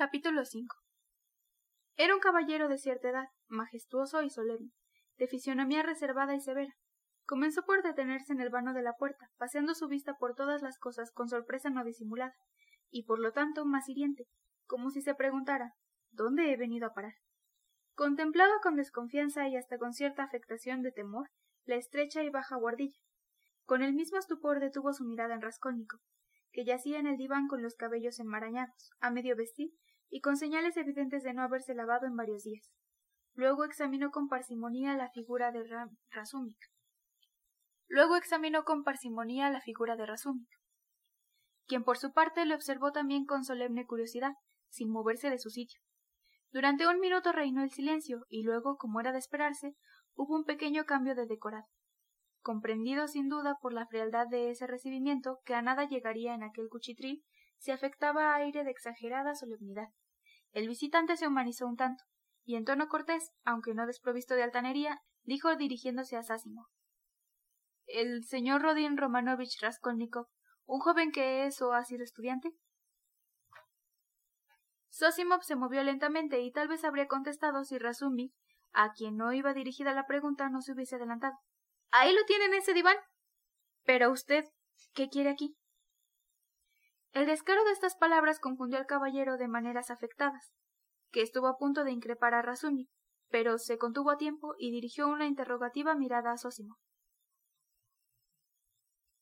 Capítulo 5 Era un caballero de cierta edad, majestuoso y solemne, de fisionomía reservada y severa. Comenzó por detenerse en el vano de la puerta, paseando su vista por todas las cosas con sorpresa no disimulada, y por lo tanto más hiriente, como si se preguntara ¿Dónde he venido a parar? Contemplaba con desconfianza y hasta con cierta afectación de temor la estrecha y baja guardilla. Con el mismo estupor detuvo su mirada en Rascónico, que yacía en el diván con los cabellos enmarañados, a medio vestir, y con señales evidentes de no haberse lavado en varios días. Luego examinó con parsimonia la figura de Rasumik. Luego examinó con parsimonia la figura de Rasumik, quien por su parte le observó también con solemne curiosidad, sin moverse de su sitio. Durante un minuto reinó el silencio, y luego, como era de esperarse, hubo un pequeño cambio de decorado comprendido sin duda por la frialdad de ese recibimiento que a nada llegaría en aquel cuchitril si afectaba aire de exagerada solemnidad. El visitante se humanizó un tanto, y en tono cortés, aunque no desprovisto de altanería, dijo dirigiéndose a Sásimo ¿El señor Rodin Romanovich Raskolnikov, un joven que es o ha sido estudiante? Sosimov se movió lentamente y tal vez habría contestado si Razumik, a quien no iba dirigida la pregunta, no se hubiese adelantado. Ahí lo tienen ese diván. Pero usted, ¿qué quiere aquí? El descaro de estas palabras confundió al caballero de maneras afectadas, que estuvo a punto de increpar a Razumi, pero se contuvo a tiempo y dirigió una interrogativa mirada a Sosimo.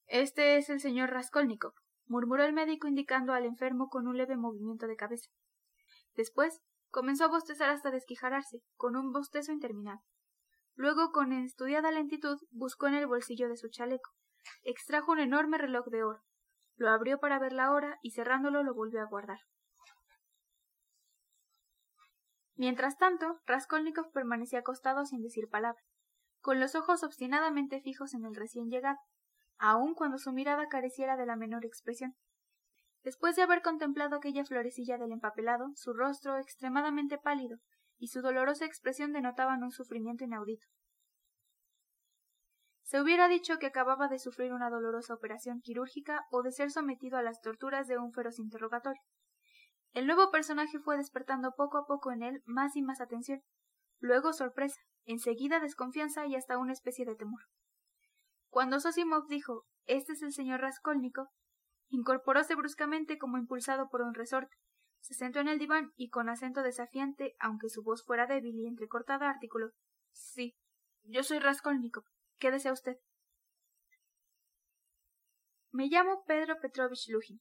Este es el señor Raskolnikov, murmuró el médico indicando al enfermo con un leve movimiento de cabeza. Después comenzó a bostezar hasta desquijararse, con un bostezo interminable. Luego, con estudiada lentitud, buscó en el bolsillo de su chaleco. Extrajo un enorme reloj de oro. Lo abrió para ver la hora y cerrándolo lo volvió a guardar. Mientras tanto, Raskolnikov permanecía acostado sin decir palabra, con los ojos obstinadamente fijos en el recién llegado, aun cuando su mirada careciera de la menor expresión. Después de haber contemplado aquella florecilla del empapelado, su rostro, extremadamente pálido, y su dolorosa expresión denotaban un sufrimiento inaudito. Se hubiera dicho que acababa de sufrir una dolorosa operación quirúrgica o de ser sometido a las torturas de un feroz interrogatorio. El nuevo personaje fue despertando poco a poco en él más y más atención, luego sorpresa, enseguida desconfianza y hasta una especie de temor. Cuando Sosimov dijo Este es el señor Raskolnikov, incorporóse bruscamente como impulsado por un resorte, se sentó en el diván y con acento desafiante, aunque su voz fuera débil y entrecortada, articuló Sí, yo soy Raskolnikov. ¿Qué desea usted? Me llamo Pedro Petrovich Lujin.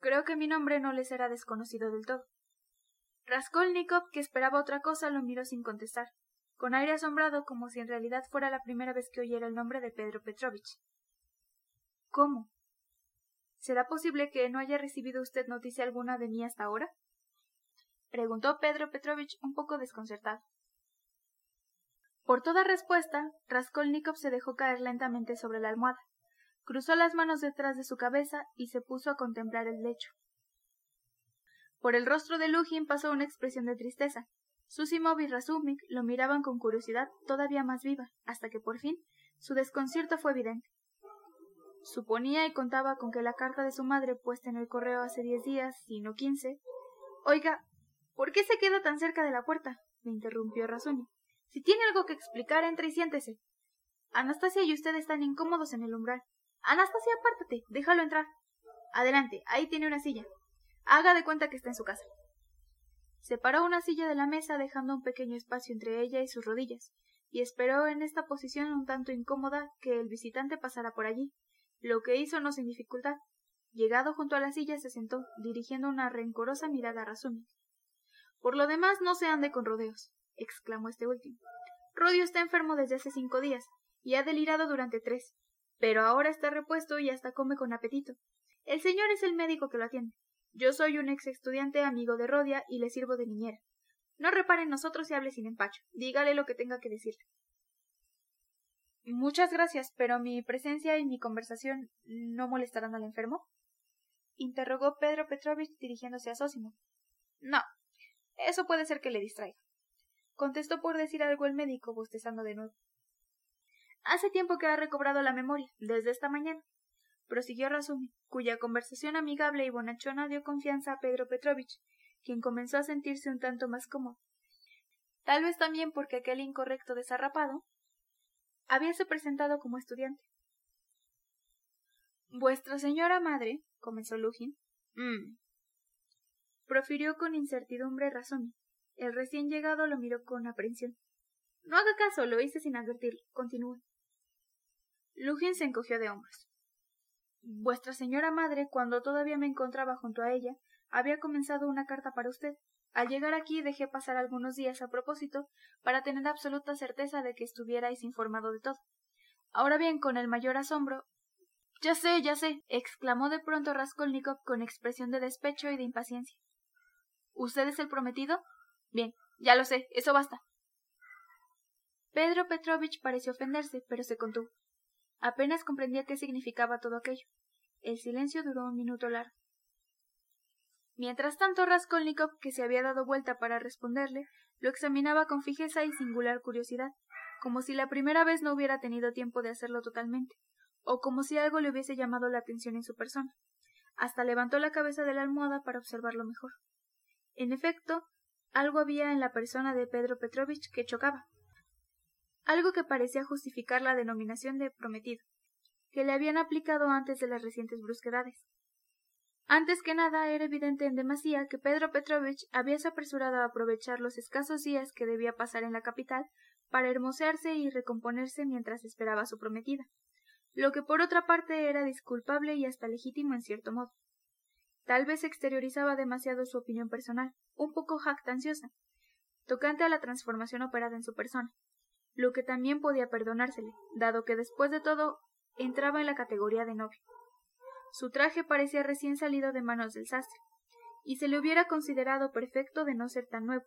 Creo que mi nombre no le será desconocido del todo. Raskolnikov, que esperaba otra cosa, lo miró sin contestar, con aire asombrado como si en realidad fuera la primera vez que oyera el nombre de Pedro Petrovich. ¿Cómo? ¿Será posible que no haya recibido usted noticia alguna de mí hasta ahora? preguntó Pedro Petrovich un poco desconcertado. Por toda respuesta, Raskolnikov se dejó caer lentamente sobre la almohada, cruzó las manos detrás de su cabeza y se puso a contemplar el lecho. Por el rostro de Lujin pasó una expresión de tristeza. Susimov y Razumik lo miraban con curiosidad todavía más viva, hasta que por fin su desconcierto fue evidente. Suponía y contaba con que la carta de su madre puesta en el correo hace diez días, y no quince. Oiga, ¿por qué se queda tan cerca de la puerta? le interrumpió Razuni. Si tiene algo que explicar, entre y siéntese. Anastasia y usted están incómodos en el umbral. Anastasia, apártate, déjalo entrar. Adelante, ahí tiene una silla. Haga de cuenta que está en su casa. Separó una silla de la mesa dejando un pequeño espacio entre ella y sus rodillas, y esperó en esta posición un tanto incómoda que el visitante pasara por allí, lo que hizo no sin dificultad. Llegado junto a la silla se sentó, dirigiendo una rencorosa mirada a Razumi. Por lo demás no se ande con rodeos, exclamó este último. Rodio está enfermo desde hace cinco días, y ha delirado durante tres, pero ahora está repuesto y hasta come con apetito. El señor es el médico que lo atiende. Yo soy un ex estudiante amigo de Rodia y le sirvo de niñera. No repare en nosotros y hable sin empacho. Dígale lo que tenga que decirle. Muchas gracias, pero mi presencia y mi conversación no molestarán al enfermo. interrogó Pedro Petrovich dirigiéndose a Sosimo. No, eso puede ser que le distraiga. Contestó por decir algo el médico, bostezando de nuevo. Hace tiempo que ha recobrado la memoria, desde esta mañana, prosiguió Razumi, cuya conversación amigable y bonachona dio confianza a Pedro Petrovich, quien comenzó a sentirse un tanto más cómodo. Tal vez también porque aquel incorrecto desarrapado habíase presentado como estudiante. Vuestra señora madre, comenzó Lugin. Mm. Profirió con incertidumbre razón. El recién llegado lo miró con aprensión. No haga caso, lo hice sin advertirlo. Continúe. Lugin se encogió de hombros. Vuestra señora madre, cuando todavía me encontraba junto a ella, había comenzado una carta para usted. Al llegar aquí dejé pasar algunos días a propósito para tener absoluta certeza de que estuvierais informado de todo. Ahora bien, con el mayor asombro. Ya sé, ya sé, exclamó de pronto Raskolnikov con expresión de despecho y de impaciencia. ¿Usted es el prometido? Bien, ya lo sé, eso basta. Pedro Petrovich pareció ofenderse, pero se contuvo. Apenas comprendía qué significaba todo aquello. El silencio duró un minuto largo. Mientras tanto Raskolnikov, que se había dado vuelta para responderle, lo examinaba con fijeza y singular curiosidad, como si la primera vez no hubiera tenido tiempo de hacerlo totalmente, o como si algo le hubiese llamado la atención en su persona. Hasta levantó la cabeza de la almohada para observarlo mejor. En efecto, algo había en la persona de Pedro Petrovich que chocaba. Algo que parecía justificar la denominación de prometido, que le habían aplicado antes de las recientes brusquedades. Antes que nada era evidente en demasía que Pedro Petrovich habíase apresurado a aprovechar los escasos días que debía pasar en la capital para hermosearse y recomponerse mientras esperaba a su prometida, lo que por otra parte era disculpable y hasta legítimo en cierto modo. Tal vez exteriorizaba demasiado su opinión personal, un poco jactanciosa, tocante a la transformación operada en su persona, lo que también podía perdonársele, dado que después de todo entraba en la categoría de novio. Su traje parecía recién salido de manos del sastre, y se le hubiera considerado perfecto de no ser tan nuevo,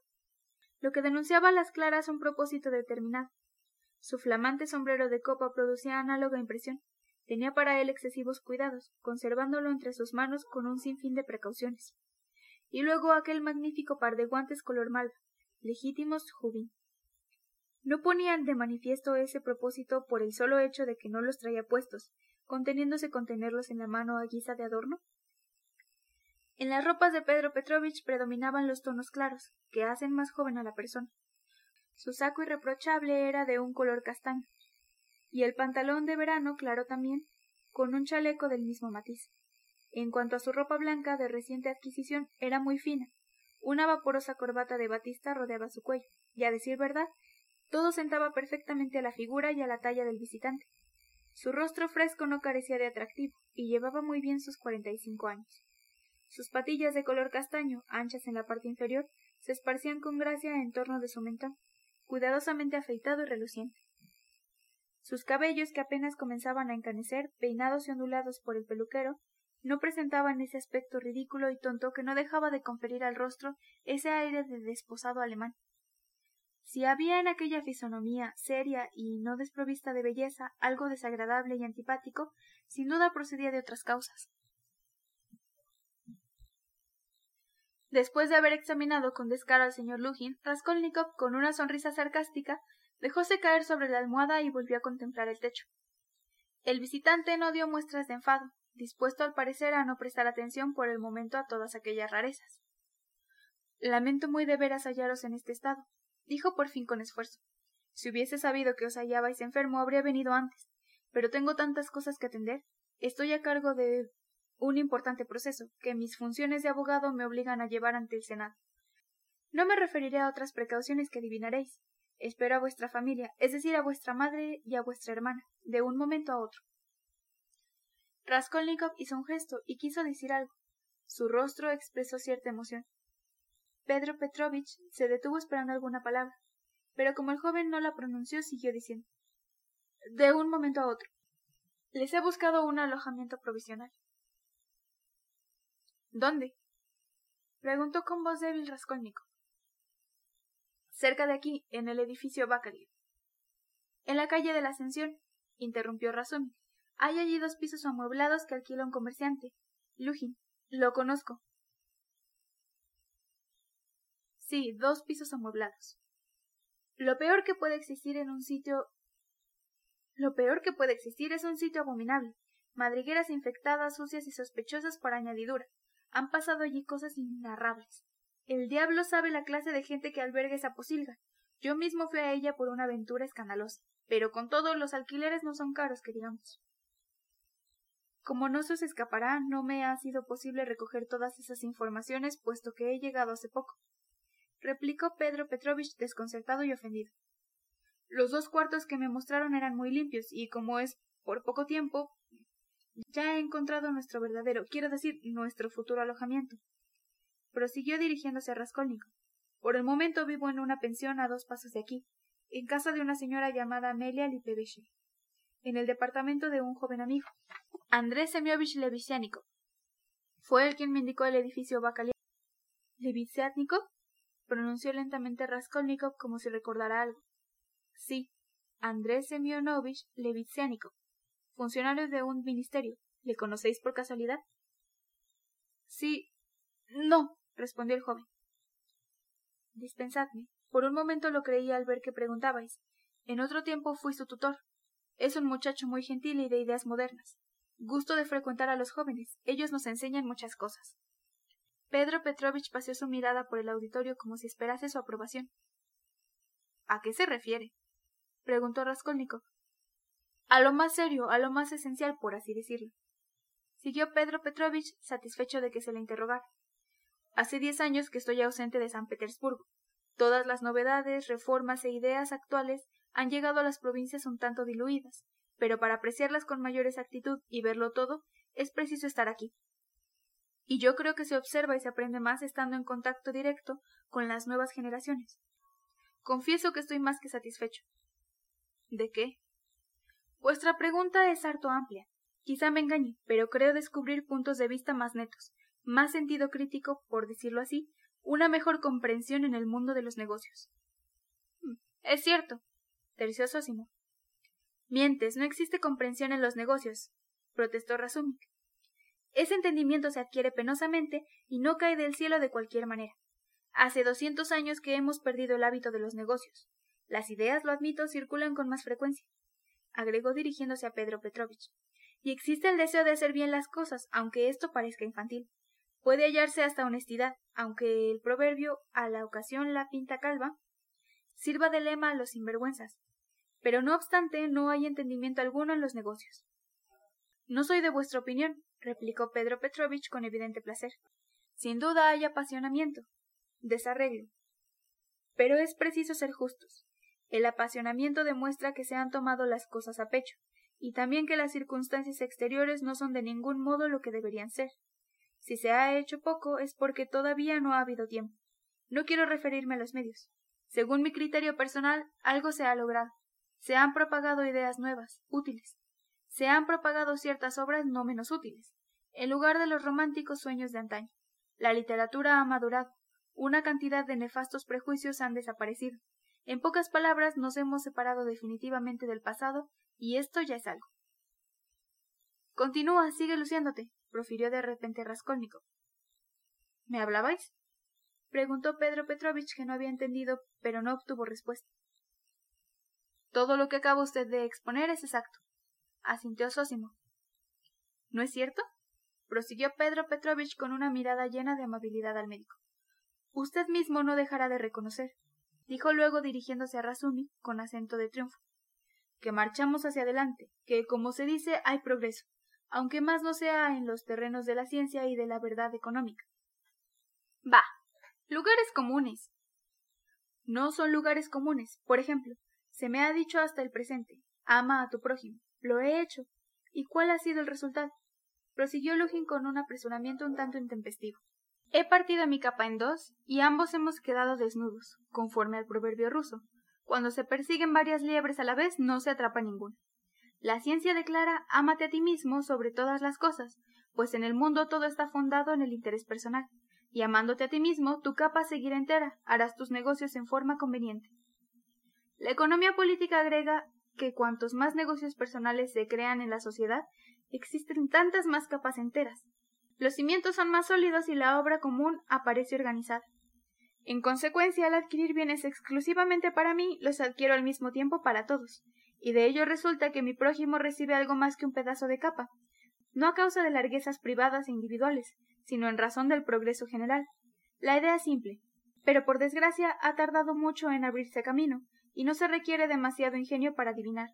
lo que denunciaba a las claras un propósito determinado. Su flamante sombrero de copa producía análoga impresión. Tenía para él excesivos cuidados, conservándolo entre sus manos con un sinfín de precauciones. Y luego aquel magnífico par de guantes color malva, legítimos jubín. No ponían de manifiesto ese propósito por el solo hecho de que no los traía puestos, conteniéndose con tenerlos en la mano a guisa de adorno? En las ropas de Pedro Petrovich predominaban los tonos claros, que hacen más joven a la persona. Su saco irreprochable era de un color castaño, y el pantalón de verano claro también, con un chaleco del mismo matiz. En cuanto a su ropa blanca de reciente adquisición, era muy fina. Una vaporosa corbata de batista rodeaba su cuello, y a decir verdad, todo sentaba perfectamente a la figura y a la talla del visitante. Su rostro fresco no carecía de atractivo, y llevaba muy bien sus cuarenta y cinco años. Sus patillas de color castaño, anchas en la parte inferior, se esparcían con gracia en torno de su mentón, cuidadosamente afeitado y reluciente. Sus cabellos, que apenas comenzaban a encanecer, peinados y ondulados por el peluquero, no presentaban ese aspecto ridículo y tonto que no dejaba de conferir al rostro ese aire de desposado alemán. Si había en aquella fisonomía seria y no desprovista de belleza algo desagradable y antipático, sin duda procedía de otras causas. Después de haber examinado con descaro al señor Lugin, Raskolnikov, con una sonrisa sarcástica, dejóse caer sobre la almohada y volvió a contemplar el techo. El visitante no dio muestras de enfado, dispuesto al parecer a no prestar atención por el momento a todas aquellas rarezas. Lamento muy de veras hallaros en este estado, dijo por fin con esfuerzo. Si hubiese sabido que os hallabais enfermo, habría venido antes. Pero tengo tantas cosas que atender. Estoy a cargo de un importante proceso, que mis funciones de abogado me obligan a llevar ante el Senado. No me referiré a otras precauciones que adivinaréis. Espero a vuestra familia, es decir, a vuestra madre y a vuestra hermana, de un momento a otro. Raskolnikov hizo un gesto y quiso decir algo. Su rostro expresó cierta emoción. Pedro Petrovich se detuvo esperando alguna palabra, pero como el joven no la pronunció, siguió diciendo De un momento a otro. Les he buscado un alojamiento provisional. ¿Dónde? preguntó con voz débil Raskolnikov. Cerca de aquí, en el edificio Bakaliev. En la calle de la Ascensión, interrumpió Razum. Hay allí dos pisos amueblados que alquila un comerciante. Lujin. Lo conozco. Sí, dos pisos amueblados. Lo peor que puede existir en un sitio. Lo peor que puede existir es un sitio abominable. Madrigueras infectadas, sucias y sospechosas por añadidura. Han pasado allí cosas inenarrables. El diablo sabe la clase de gente que alberga esa posilga. Yo mismo fui a ella por una aventura escandalosa, pero con todo los alquileres no son caros, que digamos. Como no se os escapará, no me ha sido posible recoger todas esas informaciones, puesto que he llegado hace poco, replicó Pedro Petrovich desconcertado y ofendido. Los dos cuartos que me mostraron eran muy limpios, y como es por poco tiempo, ya he encontrado nuestro verdadero, quiero decir, nuestro futuro alojamiento prosiguió dirigiéndose a Raskolnikov. Por el momento vivo en una pensión a dos pasos de aquí, en casa de una señora llamada Amelia Lipeveche, en el departamento de un joven amigo, Andrés Semiovich Levisyatnikov. Fue él quien me indicó el edificio Bacaliano. ¿Levisyatnikov? pronunció lentamente Raskolnikov como si recordara algo. Sí, Andrés Semyonovich Levisyatnikov, funcionario de un ministerio. ¿Le conocéis por casualidad? Sí. No, respondió el joven. Dispensadme. Por un momento lo creí al ver que preguntabais. En otro tiempo fui su tutor. Es un muchacho muy gentil y de ideas modernas. Gusto de frecuentar a los jóvenes. Ellos nos enseñan muchas cosas. Pedro Petrovich paseó su mirada por el auditorio como si esperase su aprobación. ¿A qué se refiere? preguntó Raskolnikov. A lo más serio, a lo más esencial, por así decirlo. Siguió Pedro Petrovich, satisfecho de que se le interrogara. Hace diez años que estoy ausente de San Petersburgo. Todas las novedades, reformas e ideas actuales han llegado a las provincias un tanto diluidas, pero para apreciarlas con mayor exactitud y verlo todo, es preciso estar aquí. Y yo creo que se observa y se aprende más estando en contacto directo con las nuevas generaciones. Confieso que estoy más que satisfecho. ¿De qué? Vuestra pregunta es harto amplia. Quizá me engañe, pero creo descubrir puntos de vista más netos, más sentido crítico, por decirlo así, una mejor comprensión en el mundo de los negocios. Mm, es cierto, terció Sosimo. Mientes, no existe comprensión en los negocios, protestó Razumik. Ese entendimiento se adquiere penosamente y no cae del cielo de cualquier manera. Hace doscientos años que hemos perdido el hábito de los negocios. Las ideas, lo admito, circulan con más frecuencia, agregó dirigiéndose a Pedro Petrovich. Y existe el deseo de hacer bien las cosas, aunque esto parezca infantil. Puede hallarse hasta honestidad, aunque el proverbio a la ocasión la pinta calva sirva de lema a los sinvergüenzas. Pero no obstante, no hay entendimiento alguno en los negocios. No soy de vuestra opinión, replicó Pedro Petrovich con evidente placer. Sin duda hay apasionamiento, desarreglo. Pero es preciso ser justos. El apasionamiento demuestra que se han tomado las cosas a pecho, y también que las circunstancias exteriores no son de ningún modo lo que deberían ser. Si se ha hecho poco es porque todavía no ha habido tiempo. No quiero referirme a los medios. Según mi criterio personal, algo se ha logrado. Se han propagado ideas nuevas, útiles. Se han propagado ciertas obras no menos útiles. En lugar de los románticos sueños de antaño, la literatura ha madurado. Una cantidad de nefastos prejuicios han desaparecido. En pocas palabras, nos hemos separado definitivamente del pasado, y esto ya es algo. Continúa, sigue luciéndote, profirió de repente Raskolnikov. ¿Me hablabais? preguntó Pedro Petrovich, que no había entendido, pero no obtuvo respuesta. Todo lo que acaba usted de exponer es exacto, asintió Sósimo. ¿No es cierto? prosiguió Pedro Petrovich con una mirada llena de amabilidad al médico. Usted mismo no dejará de reconocer, dijo luego dirigiéndose a Razumi con acento de triunfo, que marchamos hacia adelante, que, como se dice, hay progreso, aunque más no sea en los terrenos de la ciencia y de la verdad económica. Bah. Lugares comunes. No son lugares comunes. Por ejemplo, se me ha dicho hasta el presente, ama a tu prójimo. Lo he hecho. ¿Y cuál ha sido el resultado? Prosiguió Lugin con un apresuramiento un tanto intempestivo. He partido mi capa en dos y ambos hemos quedado desnudos, conforme al proverbio ruso. Cuando se persiguen varias liebres a la vez no se atrapa ninguna. La ciencia declara ámate a ti mismo sobre todas las cosas, pues en el mundo todo está fundado en el interés personal, y amándote a ti mismo, tu capa seguirá entera, harás tus negocios en forma conveniente. La economía política agrega que cuantos más negocios personales se crean en la sociedad, existen tantas más capas enteras. Los cimientos son más sólidos y la obra común aparece organizada. En consecuencia, al adquirir bienes exclusivamente para mí, los adquiero al mismo tiempo para todos, y de ello resulta que mi prójimo recibe algo más que un pedazo de capa, no a causa de larguezas privadas e individuales, sino en razón del progreso general. La idea es simple, pero por desgracia ha tardado mucho en abrirse camino, y no se requiere demasiado ingenio para adivinar.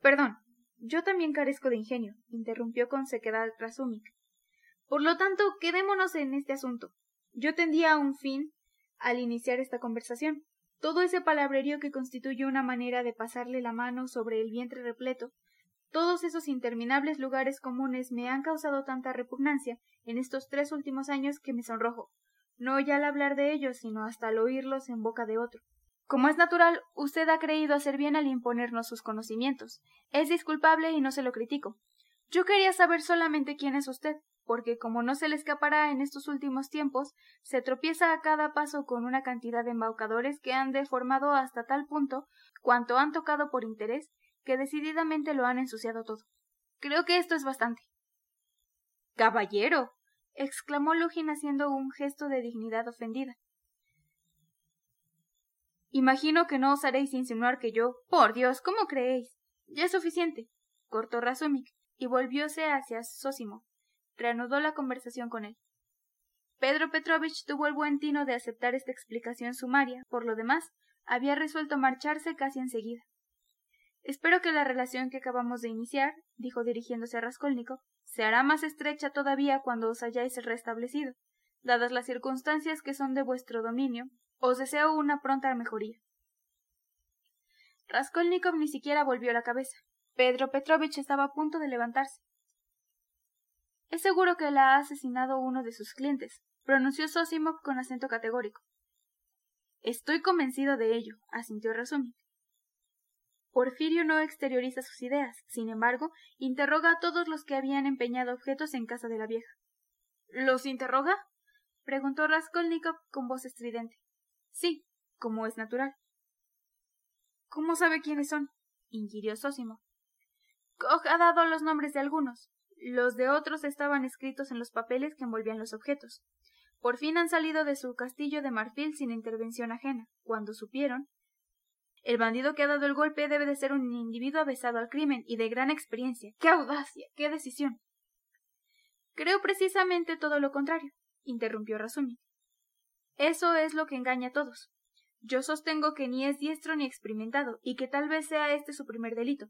Perdón, yo también carezco de ingenio, interrumpió con sequedad Razumik. Por lo tanto, quedémonos en este asunto. Yo tendía un fin al iniciar esta conversación. Todo ese palabrerío que constituye una manera de pasarle la mano sobre el vientre repleto, todos esos interminables lugares comunes me han causado tanta repugnancia en estos tres últimos años que me sonrojo, no ya al hablar de ellos, sino hasta al oírlos en boca de otro. Como es natural, usted ha creído hacer bien al imponernos sus conocimientos. Es disculpable y no se lo critico. Yo quería saber solamente quién es usted, porque como no se le escapará en estos últimos tiempos, se tropieza a cada paso con una cantidad de embaucadores que han deformado hasta tal punto cuanto han tocado por interés, que decididamente lo han ensuciado todo. Creo que esto es bastante. Caballero. exclamó Lugin haciendo un gesto de dignidad ofendida. Imagino que no osaréis insinuar que yo. Por Dios, ¿cómo creéis? Ya es suficiente. cortó Razumik, y volvióse hacia Sósimo. Reanudó la conversación con él. Pedro Petrovich tuvo el buen tino de aceptar esta explicación sumaria. Por lo demás, había resuelto marcharse casi enseguida. Espero que la relación que acabamos de iniciar, dijo dirigiéndose a Raskolnikov, se hará más estrecha todavía cuando os hayáis restablecido. Dadas las circunstancias que son de vuestro dominio, os deseo una pronta mejoría. Raskolnikov ni siquiera volvió la cabeza. Pedro Petrovich estaba a punto de levantarse. Es seguro que la ha asesinado uno de sus clientes, pronunció Sosimov con acento categórico. Estoy convencido de ello, asintió Razumik. Porfirio no exterioriza sus ideas, sin embargo, interroga a todos los que habían empeñado objetos en casa de la vieja. ¿Los interroga? preguntó Raskolnikov con voz estridente. Sí, como es natural. ¿Cómo sabe quiénes son? inquirió Sósimo. Koch ha dado los nombres de algunos. Los de otros estaban escritos en los papeles que envolvían los objetos. Por fin han salido de su castillo de marfil sin intervención ajena. Cuando supieron. El bandido que ha dado el golpe debe de ser un individuo avesado al crimen y de gran experiencia. ¡Qué audacia! ¡Qué decisión! Creo precisamente todo lo contrario, interrumpió Razumi. Eso es lo que engaña a todos. Yo sostengo que ni es diestro ni experimentado, y que tal vez sea este su primer delito.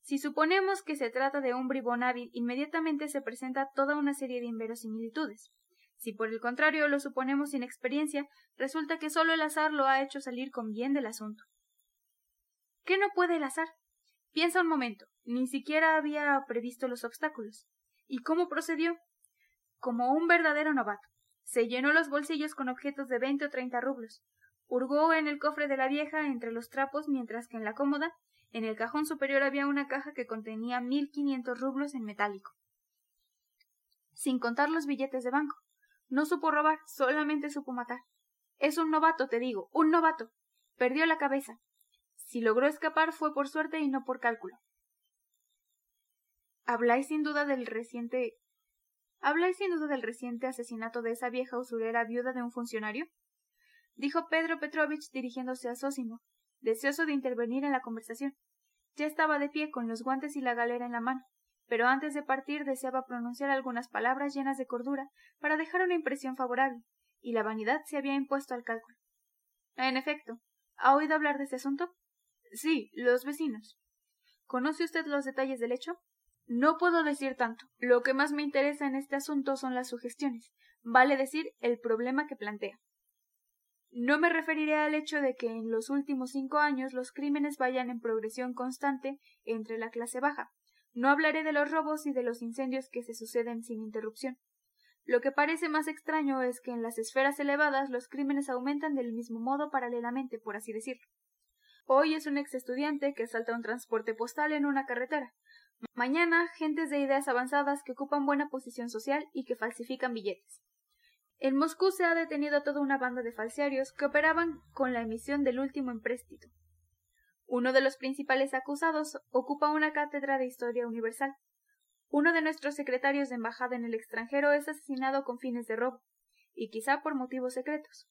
Si suponemos que se trata de un bribón hábil, inmediatamente se presenta toda una serie de inverosimilitudes. Si por el contrario lo suponemos sin experiencia, resulta que solo el azar lo ha hecho salir con bien del asunto. ¿Qué no puede el azar? Piensa un momento, ni siquiera había previsto los obstáculos. ¿Y cómo procedió? Como un verdadero novato. Se llenó los bolsillos con objetos de veinte o treinta rublos. Hurgó en el cofre de la vieja entre los trapos, mientras que en la cómoda, en el cajón superior había una caja que contenía mil quinientos rublos en metálico. Sin contar los billetes de banco. No supo robar, solamente supo matar. Es un novato, te digo, un novato. Perdió la cabeza. Si logró escapar fue por suerte y no por cálculo. Habláis sin duda del reciente ¿Habláis sin duda del reciente asesinato de esa vieja usurera viuda de un funcionario? dijo Pedro Petrovich dirigiéndose a Sósimo, deseoso de intervenir en la conversación. Ya estaba de pie con los guantes y la galera en la mano, pero antes de partir deseaba pronunciar algunas palabras llenas de cordura para dejar una impresión favorable, y la vanidad se había impuesto al cálculo. En efecto, ¿ha oído hablar de este asunto? Sí, los vecinos. ¿Conoce usted los detalles del hecho? No puedo decir tanto. Lo que más me interesa en este asunto son las sugestiones, vale decir, el problema que plantea. No me referiré al hecho de que en los últimos cinco años los crímenes vayan en progresión constante entre la clase baja. No hablaré de los robos y de los incendios que se suceden sin interrupción. Lo que parece más extraño es que en las esferas elevadas los crímenes aumentan del mismo modo paralelamente, por así decirlo. Hoy es un ex estudiante que salta un transporte postal en una carretera, Mañana, gentes de ideas avanzadas que ocupan buena posición social y que falsifican billetes. En Moscú se ha detenido a toda una banda de falsiarios que operaban con la emisión del último empréstito. Uno de los principales acusados ocupa una cátedra de historia universal. Uno de nuestros secretarios de embajada en el extranjero es asesinado con fines de robo, y quizá por motivos secretos.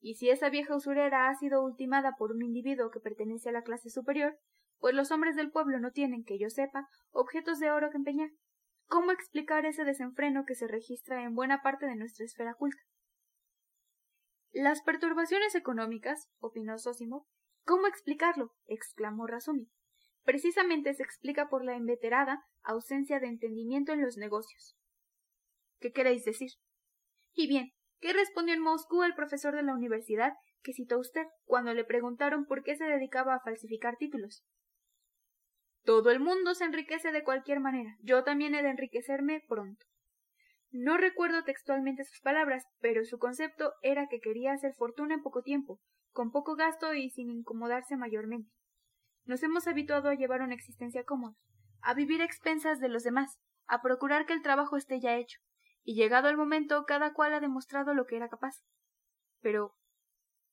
Y si esa vieja usurera ha sido ultimada por un individuo que pertenece a la clase superior, pues los hombres del pueblo no tienen, que yo sepa, objetos de oro que empeñar. ¿Cómo explicar ese desenfreno que se registra en buena parte de nuestra esfera culta? Las perturbaciones económicas, opinó Sósimo. ¿Cómo explicarlo? exclamó Razumi. Precisamente se explica por la inveterada ausencia de entendimiento en los negocios. ¿Qué queréis decir? Y bien, ¿qué respondió en Moscú el profesor de la universidad que citó usted cuando le preguntaron por qué se dedicaba a falsificar títulos? Todo el mundo se enriquece de cualquier manera. Yo también he de enriquecerme pronto. No recuerdo textualmente sus palabras, pero su concepto era que quería hacer fortuna en poco tiempo, con poco gasto y sin incomodarse mayormente. Nos hemos habituado a llevar una existencia cómoda, a vivir a expensas de los demás, a procurar que el trabajo esté ya hecho, y llegado el momento cada cual ha demostrado lo que era capaz. Pero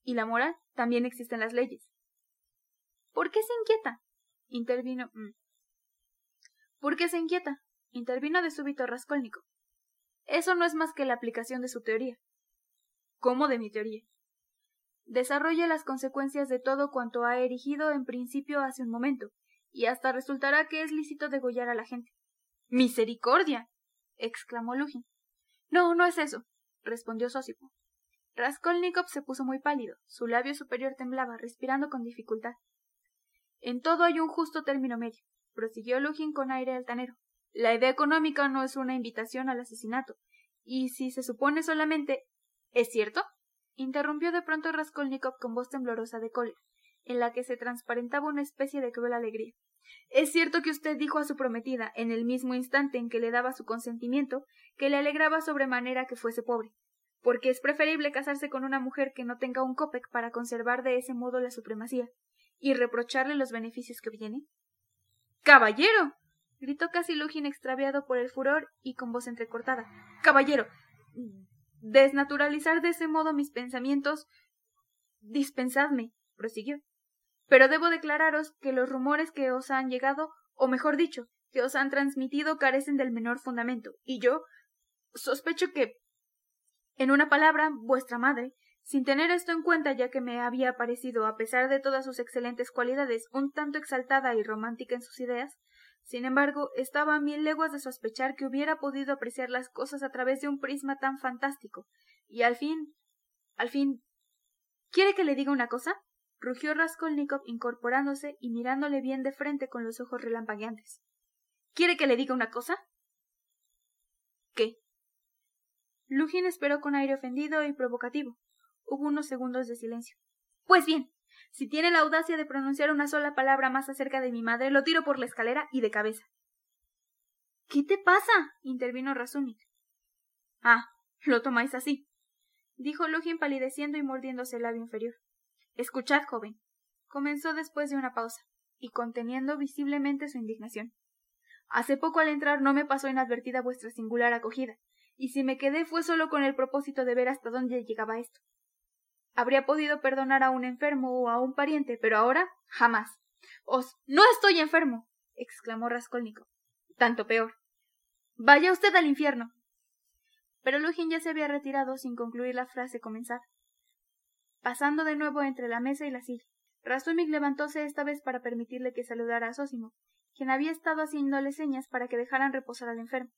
¿y la moral? También existen las leyes. ¿Por qué se inquieta? Intervino. Mm. ¿Por qué se inquieta? intervino de súbito Raskolnikov. Eso no es más que la aplicación de su teoría. ¿Cómo de mi teoría? Desarrolla las consecuencias de todo cuanto ha erigido en principio hace un momento, y hasta resultará que es lícito degollar a la gente. ¡Misericordia! exclamó Lujin. No, no es eso, respondió Sósipo. Raskolnikov se puso muy pálido, su labio superior temblaba, respirando con dificultad. En todo hay un justo término medio, prosiguió Lujin con aire altanero. La idea económica no es una invitación al asesinato, y si se supone solamente. ¿Es cierto? interrumpió de pronto Raskolnikov con voz temblorosa de cólera, en la que se transparentaba una especie de cruel alegría. Es cierto que usted dijo a su prometida, en el mismo instante en que le daba su consentimiento, que le alegraba sobremanera que fuese pobre, porque es preferible casarse con una mujer que no tenga un copec para conservar de ese modo la supremacía, y reprocharle los beneficios que obtiene. Caballero gritó casi Lugin extraviado por el furor y con voz entrecortada. Caballero. Desnaturalizar de ese modo mis pensamientos. Dispensadme, prosiguió. Pero debo declararos que los rumores que os han llegado, o mejor dicho, que os han transmitido carecen del menor fundamento, y yo sospecho que. En una palabra, vuestra madre, sin tener esto en cuenta ya que me había parecido, a pesar de todas sus excelentes cualidades, un tanto exaltada y romántica en sus ideas, sin embargo, estaba a mil leguas de sospechar que hubiera podido apreciar las cosas a través de un prisma tan fantástico. Y al fin. al fin. ¿Quiere que le diga una cosa? rugió Raskolnikov incorporándose y mirándole bien de frente con los ojos relampagueantes. ¿Quiere que le diga una cosa? ¿Qué? Lugin esperó con aire ofendido y provocativo. Hubo unos segundos de silencio. Pues bien, si tiene la audacia de pronunciar una sola palabra más acerca de mi madre, lo tiro por la escalera y de cabeza. ¿Qué te pasa? intervino Razumik. Ah, lo tomáis así, dijo Lugin palideciendo y mordiéndose el labio inferior. Escuchad, joven, comenzó después de una pausa, y conteniendo visiblemente su indignación. Hace poco al entrar no me pasó inadvertida vuestra singular acogida, y si me quedé fue solo con el propósito de ver hasta dónde llegaba esto. Habría podido perdonar a un enfermo o a un pariente, pero ahora jamás. Os no estoy enfermo. exclamó Raskolnikov. Tanto peor. Vaya usted al infierno. Pero Lugin ya se había retirado sin concluir la frase comenzada. Pasando de nuevo entre la mesa y la silla, Rasumik levantóse esta vez para permitirle que saludara a Sósimo, quien había estado haciéndole señas para que dejaran reposar al enfermo.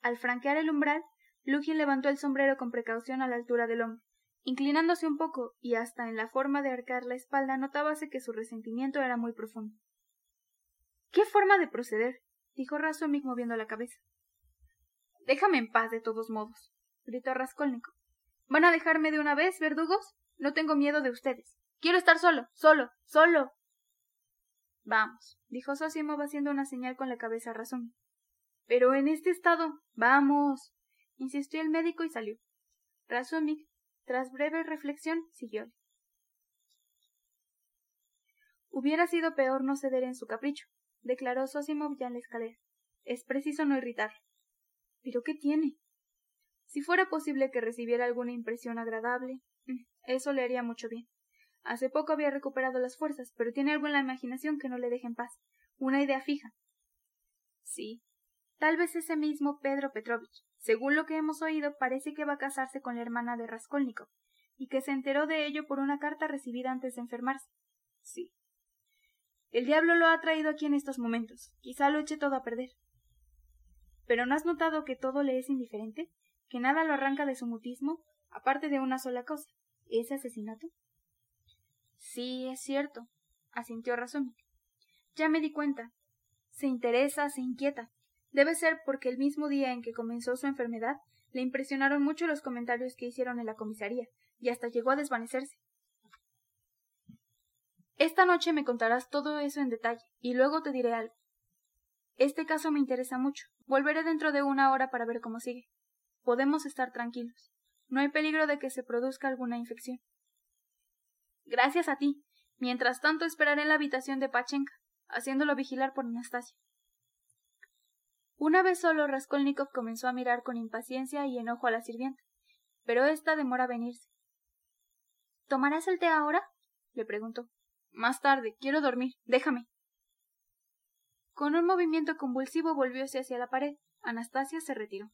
Al franquear el umbral, Lugin levantó el sombrero con precaución a la altura del hombro. Inclinándose un poco y hasta en la forma de arcar la espalda notábase que su resentimiento era muy profundo. ¿Qué forma de proceder? dijo Razumik moviendo la cabeza. Déjame en paz de todos modos, gritó Raskolnikov. ¿Van a dejarme de una vez, verdugos? No tengo miedo de ustedes. Quiero estar solo, solo, solo. Vamos, dijo Sosimov haciendo una señal con la cabeza a Razumik. Pero en este estado. Vamos. insistió el médico y salió. Razumik tras breve reflexión, siguió. Hubiera sido peor no ceder en su capricho, declaró Sosimov ya en la escalera. Es preciso no irritarle. ¿Pero qué tiene? Si fuera posible que recibiera alguna impresión agradable, mm, eso le haría mucho bien. Hace poco había recuperado las fuerzas, pero tiene algo en la imaginación que no le deja en paz. Una idea fija. Sí, tal vez ese mismo Pedro Petrovich. Según lo que hemos oído, parece que va a casarse con la hermana de Raskolnikov, y que se enteró de ello por una carta recibida antes de enfermarse. Sí. El diablo lo ha traído aquí en estos momentos. Quizá lo eche todo a perder. Pero ¿no has notado que todo le es indiferente? ¿Que nada lo arranca de su mutismo? Aparte de una sola cosa. ese asesinato? Sí, es cierto, asintió Razón. Ya me di cuenta. Se interesa, se inquieta. Debe ser porque el mismo día en que comenzó su enfermedad le impresionaron mucho los comentarios que hicieron en la comisaría, y hasta llegó a desvanecerse. Esta noche me contarás todo eso en detalle, y luego te diré algo. Este caso me interesa mucho. Volveré dentro de una hora para ver cómo sigue. Podemos estar tranquilos. No hay peligro de que se produzca alguna infección. Gracias a ti. Mientras tanto esperaré en la habitación de Pachenka, haciéndolo vigilar por Anastasia. Una vez solo Raskolnikov comenzó a mirar con impaciencia y enojo a la sirvienta, pero ésta demora a venirse. ¿Tomarás el té ahora? le preguntó. Más tarde, quiero dormir. Déjame. Con un movimiento convulsivo volvióse hacia la pared. Anastasia se retiró.